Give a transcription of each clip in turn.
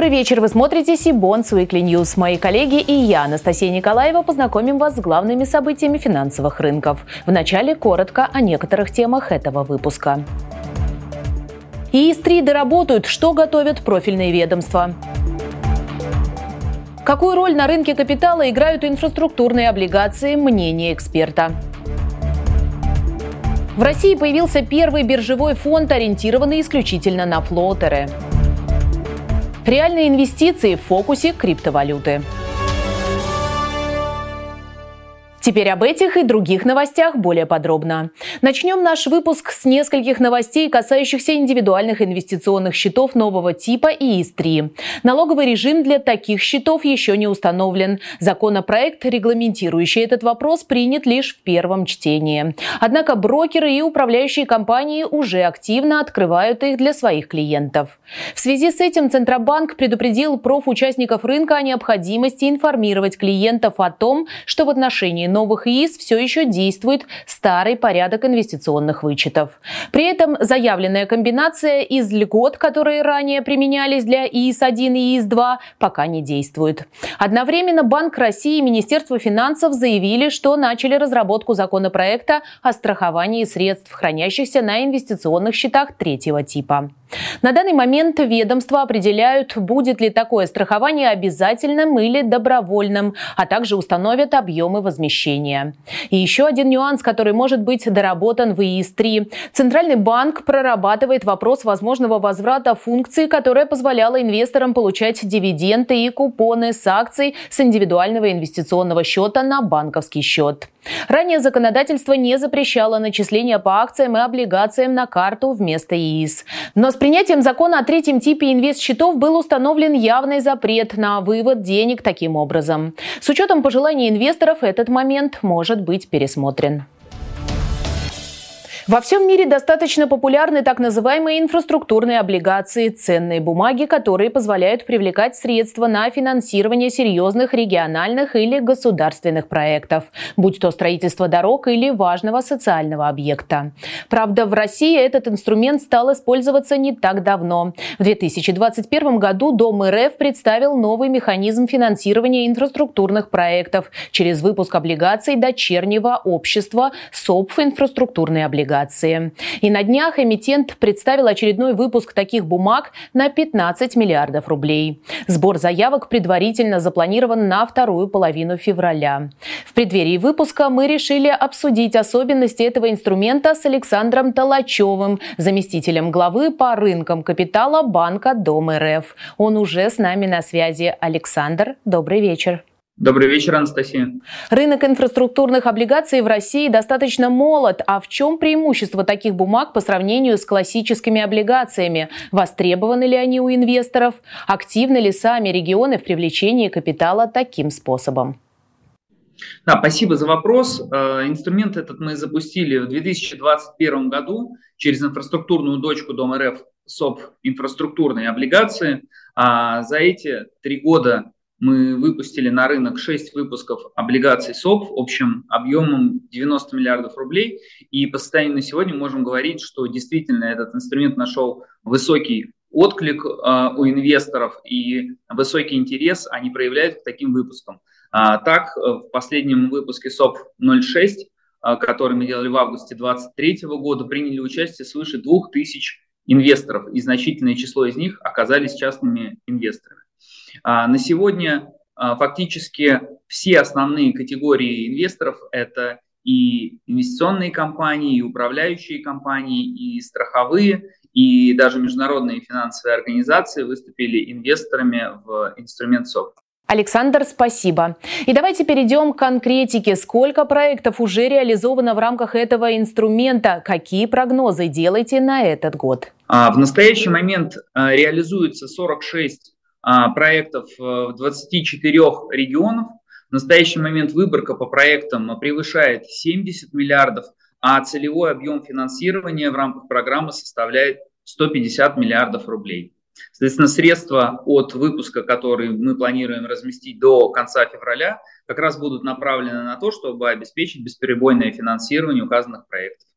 Добрый вечер. Вы смотрите Сибонс Weekly News. Мои коллеги и я, Анастасия Николаева, познакомим вас с главными событиями финансовых рынков. Вначале коротко о некоторых темах этого выпуска. ИИС-3 доработают, что готовят профильные ведомства. Какую роль на рынке капитала играют инфраструктурные облигации? Мнение эксперта. В России появился первый биржевой фонд, ориентированный исключительно на флотеры. Реальные инвестиции в фокусе криптовалюты. Теперь об этих и других новостях более подробно. Начнем наш выпуск с нескольких новостей, касающихся индивидуальных инвестиционных счетов нового типа ИИС-3. Налоговый режим для таких счетов еще не установлен. Законопроект, регламентирующий этот вопрос, принят лишь в первом чтении. Однако брокеры и управляющие компании уже активно открывают их для своих клиентов. В связи с этим Центробанк предупредил профучастников рынка о необходимости информировать клиентов о том, что в отношении новых ИИС все еще действует старый порядок инвестиционных вычетов. При этом заявленная комбинация из льгот, которые ранее применялись для ИИС-1 и ИИС-2, пока не действует. Одновременно Банк России и Министерство финансов заявили, что начали разработку законопроекта о страховании средств, хранящихся на инвестиционных счетах третьего типа. На данный момент ведомства определяют, будет ли такое страхование обязательным или добровольным, а также установят объемы возмещения. И еще один нюанс, который может быть доработан в ИИС-3. Центральный банк прорабатывает вопрос возможного возврата функции, которая позволяла инвесторам получать дивиденды и купоны с акций с индивидуального инвестиционного счета на банковский счет. Ранее законодательство не запрещало начисление по акциям и облигациям на карту вместо ИИС. Но с принятием закона о третьем типе инвест-счетов был установлен явный запрет на вывод денег таким образом. С учетом пожеланий инвесторов этот момент может быть пересмотрен. Во всем мире достаточно популярны так называемые инфраструктурные облигации, ценные бумаги, которые позволяют привлекать средства на финансирование серьезных региональных или государственных проектов, будь то строительство дорог или важного социального объекта. Правда, в России этот инструмент стал использоваться не так давно. В 2021 году Дом РФ представил новый механизм финансирования инфраструктурных проектов через выпуск облигаций дочернего общества СОПФ инфраструктурные облигации облигации. И на днях эмитент представил очередной выпуск таких бумаг на 15 миллиардов рублей. Сбор заявок предварительно запланирован на вторую половину февраля. В преддверии выпуска мы решили обсудить особенности этого инструмента с Александром Толачевым, заместителем главы по рынкам капитала банка Дом РФ. Он уже с нами на связи. Александр, добрый вечер. Добрый вечер, Анастасия. Рынок инфраструктурных облигаций в России достаточно молод. А в чем преимущество таких бумаг по сравнению с классическими облигациями? Востребованы ли они у инвесторов? Активны ли сами регионы в привлечении капитала таким способом? Да, спасибо за вопрос. Э, инструмент этот мы запустили в 2021 году через инфраструктурную дочку Дом РФ СОП инфраструктурные облигации. А за эти три года мы выпустили на рынок 6 выпусков облигаций СОП общим объемом 90 миллиардов рублей. И по состоянию на сегодня можем говорить, что действительно этот инструмент нашел высокий отклик э, у инвесторов и высокий интерес они проявляют к таким выпускам. А, так, в последнем выпуске СОП 06, э, который мы делали в августе 2023 года, приняли участие свыше 2000 инвесторов, и значительное число из них оказались частными инвесторами. А, на сегодня а, фактически все основные категории инвесторов – это и инвестиционные компании, и управляющие компании, и страховые, и даже международные финансовые организации выступили инвесторами в инструмент СОК. Александр, спасибо. И давайте перейдем к конкретике. Сколько проектов уже реализовано в рамках этого инструмента? Какие прогнозы делаете на этот год? А, в настоящий момент реализуется 46 а, проектов э, в 24 регионов. В настоящий момент выборка по проектам превышает 70 миллиардов, а целевой объем финансирования в рамках программы составляет 150 миллиардов рублей. Соответственно, средства от выпуска, которые мы планируем разместить до конца февраля, как раз будут направлены на то, чтобы обеспечить бесперебойное финансирование указанных проектов.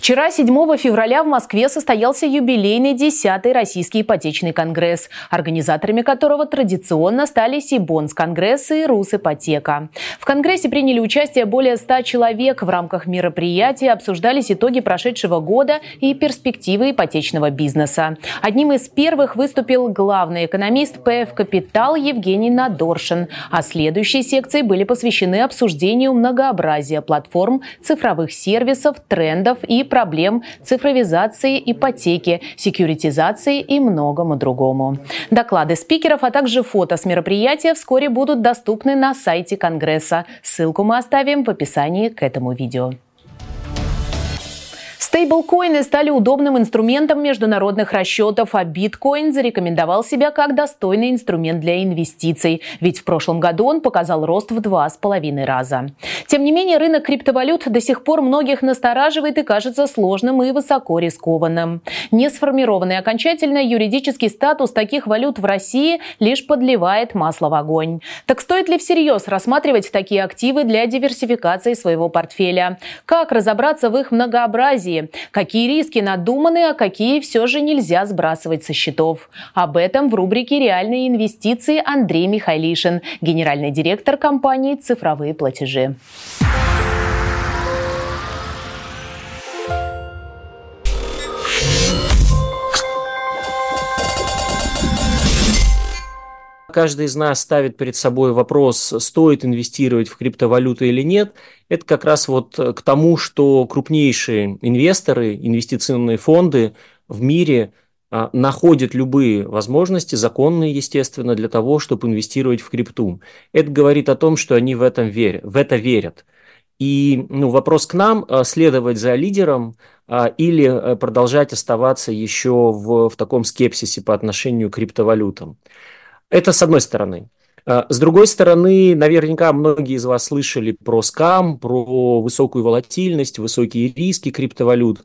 Вчера, 7 февраля, в Москве состоялся юбилейный 10-й Российский ипотечный конгресс, организаторами которого традиционно стали Сибонс конгресс и Русипотека. В конгрессе приняли участие более 100 человек. В рамках мероприятия обсуждались итоги прошедшего года и перспективы ипотечного бизнеса. Одним из первых выступил главный экономист ПФ «Капитал» Евгений Надоршин. А следующие секции были посвящены обсуждению многообразия платформ, цифровых сервисов, трендов и проблем цифровизации ипотеки, секьюритизации и многому другому. Доклады спикеров, а также фото с мероприятия вскоре будут доступны на сайте Конгресса. Ссылку мы оставим в описании к этому видео. Стейблкоины стали удобным инструментом международных расчетов, а биткоин зарекомендовал себя как достойный инструмент для инвестиций, ведь в прошлом году он показал рост в два с половиной раза. Тем не менее, рынок криптовалют до сих пор многих настораживает и кажется сложным и высоко рискованным. Не сформированный окончательно юридический статус таких валют в России лишь подливает масло в огонь. Так стоит ли всерьез рассматривать такие активы для диверсификации своего портфеля? Как разобраться в их многообразии? Какие риски надуманы, а какие все же нельзя сбрасывать со счетов? Об этом в рубрике «Реальные инвестиции» Андрей Михайлишин, генеральный директор компании «Цифровые платежи». Каждый из нас ставит перед собой вопрос, стоит инвестировать в криптовалюту или нет, это как раз вот к тому, что крупнейшие инвесторы, инвестиционные фонды в мире а, находят любые возможности, законные, естественно, для того, чтобы инвестировать в крипту. Это говорит о том, что они в, этом верят, в это верят. И ну, вопрос к нам, а, следовать за лидером а, или продолжать оставаться еще в, в таком скепсисе по отношению к криптовалютам. Это с одной стороны. А, с другой стороны, наверняка многие из вас слышали про скам, про высокую волатильность, высокие риски криптовалют.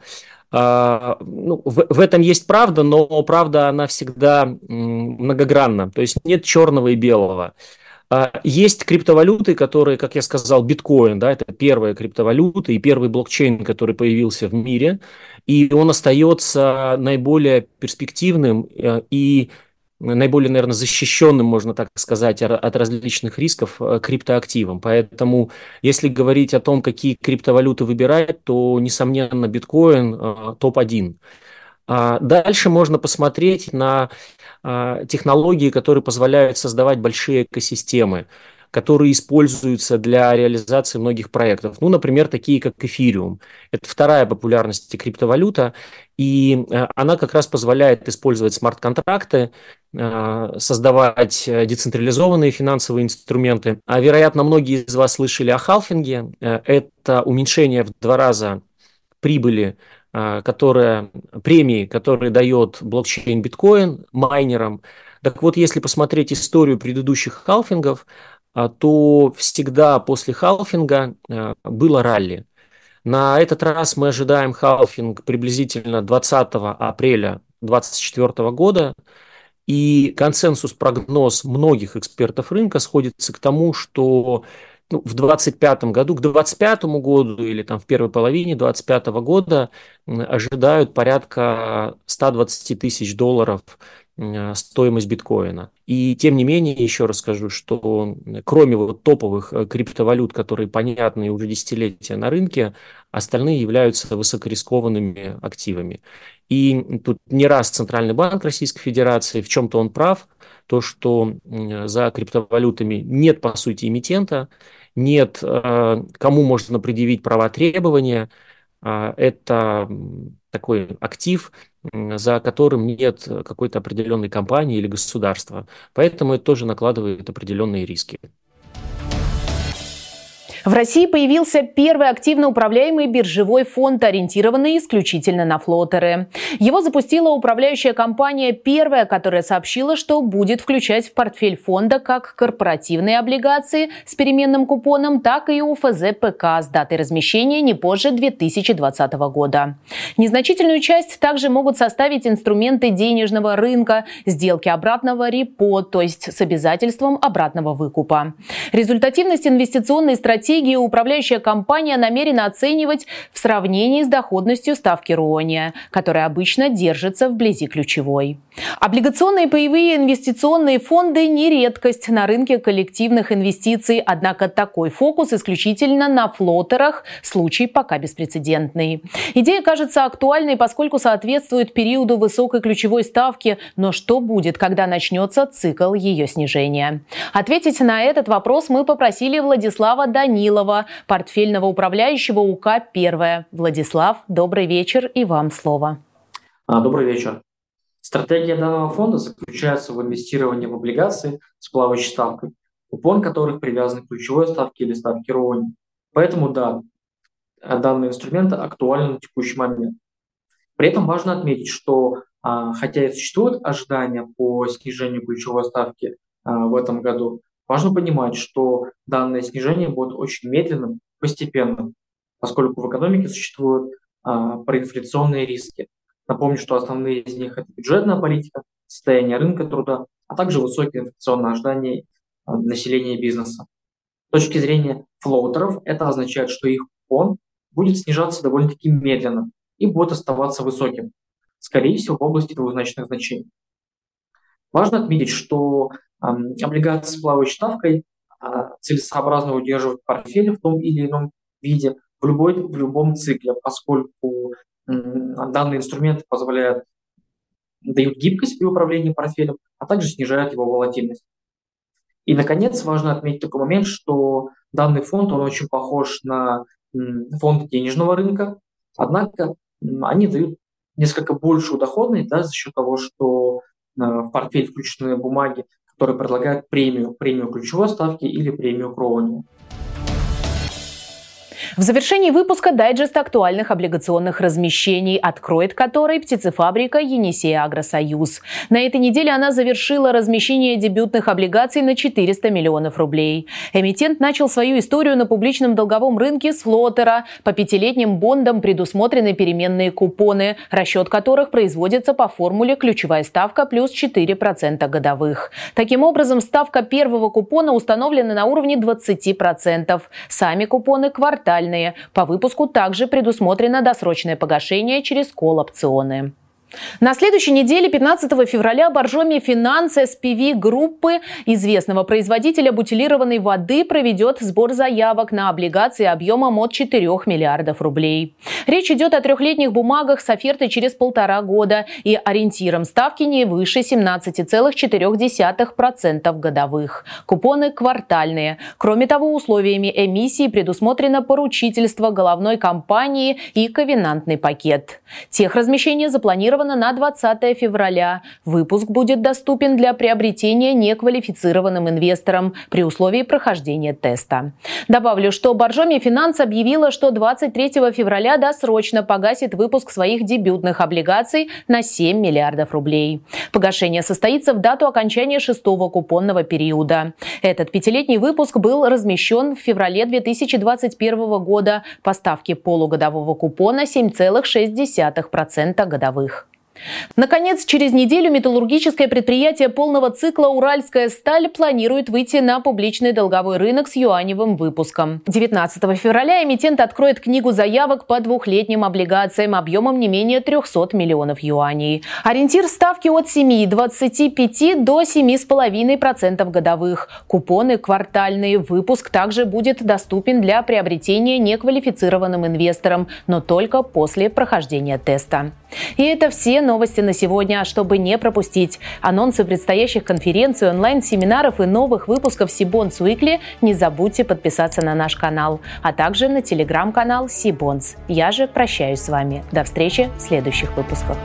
А, ну, в, в этом есть правда, но правда она всегда многогранна. То есть нет черного и белого. А, есть криптовалюты, которые, как я сказал, биткоин, да, это первая криптовалюта и первый блокчейн, который появился в мире, и он остается наиболее перспективным и наиболее, наверное, защищенным, можно так сказать, от различных рисков э, криптоактивом. Поэтому, если говорить о том, какие криптовалюты выбирать, то, несомненно, биткоин э, топ-1. А дальше можно посмотреть на а, технологии, которые позволяют создавать большие экосистемы которые используются для реализации многих проектов. Ну, например, такие как эфириум. Это вторая популярность криптовалюта, и э, она как раз позволяет использовать смарт-контракты, э, создавать децентрализованные финансовые инструменты. А, вероятно, многие из вас слышали о халфинге. Э, это уменьшение в два раза прибыли которая, премии, которые дает блокчейн биткоин майнерам. Так вот, если посмотреть историю предыдущих халфингов, то всегда после халфинга э, было ралли. На этот раз мы ожидаем халфинг приблизительно 20 апреля 2024 года. И консенсус-прогноз многих экспертов рынка сходится к тому, что ну, в 2025 году, к 2025 году или там в первой половине 2025 года ожидают порядка 120 тысяч долларов стоимость биткоина. И тем не менее, еще раз скажу, что кроме вот топовых э, криптовалют, которые понятны уже десятилетия на рынке, остальные являются высокорискованными активами. И тут не раз Центральный банк Российской Федерации, в чем-то он прав, то, что за криптовалютами нет, по сути, эмитента, нет, э, кому можно предъявить права требования, это такой актив, за которым нет какой-то определенной компании или государства. Поэтому это тоже накладывает определенные риски. В России появился первый активно управляемый биржевой фонд, ориентированный исключительно на флотеры. Его запустила управляющая компания «Первая», которая сообщила, что будет включать в портфель фонда как корпоративные облигации с переменным купоном, так и УФЗ ПК с датой размещения не позже 2020 года. Незначительную часть также могут составить инструменты денежного рынка, сделки обратного репо, то есть с обязательством обратного выкупа. Результативность инвестиционной стратегии управляющая компания намерена оценивать в сравнении с доходностью ставки РОНИа, которая обычно держится вблизи ключевой. Облигационные паевые инвестиционные фонды не редкость на рынке коллективных инвестиций, однако такой фокус исключительно на флотерах, случай пока беспрецедентный. Идея кажется актуальной, поскольку соответствует периоду высокой ключевой ставки, но что будет, когда начнется цикл ее снижения? Ответить на этот вопрос мы попросили Владислава Данилова, портфельного управляющего УК «Первое». Владислав, добрый вечер и вам слово. А, добрый вечер. Стратегия данного фонда заключается в инвестировании в облигации с плавающей ставкой, купон которых привязан к ключевой ставке или ставке РОНИ. Поэтому да, данный инструмент актуален на текущий момент. При этом важно отметить, что а, хотя и существуют ожидания по снижению ключевой ставки а, в этом году, важно понимать, что данное снижение будет очень медленным, постепенным, поскольку в экономике существуют а, проинфляционные риски. Напомню, что основные из них это бюджетная политика, состояние рынка труда, а также высокие инфляционные ожидания населения и бизнеса. С точки зрения флоутеров, это означает, что их купон будет снижаться довольно-таки медленно и будет оставаться высоким, скорее всего, в области двузначных значений. Важно отметить, что облигации с плавающей ставкой э, целесообразно удерживать в портфеле в том или ином виде в, любой, в любом цикле, поскольку данные инструменты позволяют дают гибкость при управлении портфелем, а также снижают его волатильность. И, наконец, важно отметить такой момент, что данный фонд, он очень похож на фонд денежного рынка, однако они дают несколько большую доходность да, за счет того, что э, в портфель включены бумаги, которые предлагают премию, премию ключевой ставки или премию кроуни. В завершении выпуска дайджест актуальных облигационных размещений, откроет который птицефабрика «Енисей Агросоюз». На этой неделе она завершила размещение дебютных облигаций на 400 миллионов рублей. Эмитент начал свою историю на публичном долговом рынке с флотера. По пятилетним бондам предусмотрены переменные купоны, расчет которых производится по формуле ключевая ставка плюс 4% годовых. Таким образом, ставка первого купона установлена на уровне 20%. Сами купоны квартальные. По выпуску также предусмотрено досрочное погашение через колл-опционы. На следующей неделе, 15 февраля, Боржоми Финанс SPV группы известного производителя бутилированной воды проведет сбор заявок на облигации объемом от 4 миллиардов рублей. Речь идет о трехлетних бумагах с офертой через полтора года и ориентиром ставки не выше 17,4% годовых. Купоны квартальные. Кроме того, условиями эмиссии предусмотрено поручительство головной компании и ковенантный пакет. Тех размещение запланировано запланировано на 20 февраля. Выпуск будет доступен для приобретения неквалифицированным инвесторам при условии прохождения теста. Добавлю, что Боржоми Финанс объявила, что 23 февраля досрочно погасит выпуск своих дебютных облигаций на 7 миллиардов рублей. Погашение состоится в дату окончания шестого купонного периода. Этот пятилетний выпуск был размещен в феврале 2021 года по ставке полугодового купона 7,6% годовых. Наконец, через неделю металлургическое предприятие полного цикла «Уральская сталь» планирует выйти на публичный долговой рынок с юаневым выпуском. 19 февраля эмитент откроет книгу заявок по двухлетним облигациям объемом не менее 300 миллионов юаней. Ориентир ставки от 7,25 до 7,5% годовых. Купоны квартальные. Выпуск также будет доступен для приобретения неквалифицированным инвесторам, но только после прохождения теста. И это все новости на сегодня. Чтобы не пропустить анонсы предстоящих конференций, онлайн-семинаров и новых выпусков Сибонс Уикли, не забудьте подписаться на наш канал, а также на телеграм-канал Сибонс. Я же прощаюсь с вами. До встречи в следующих выпусках.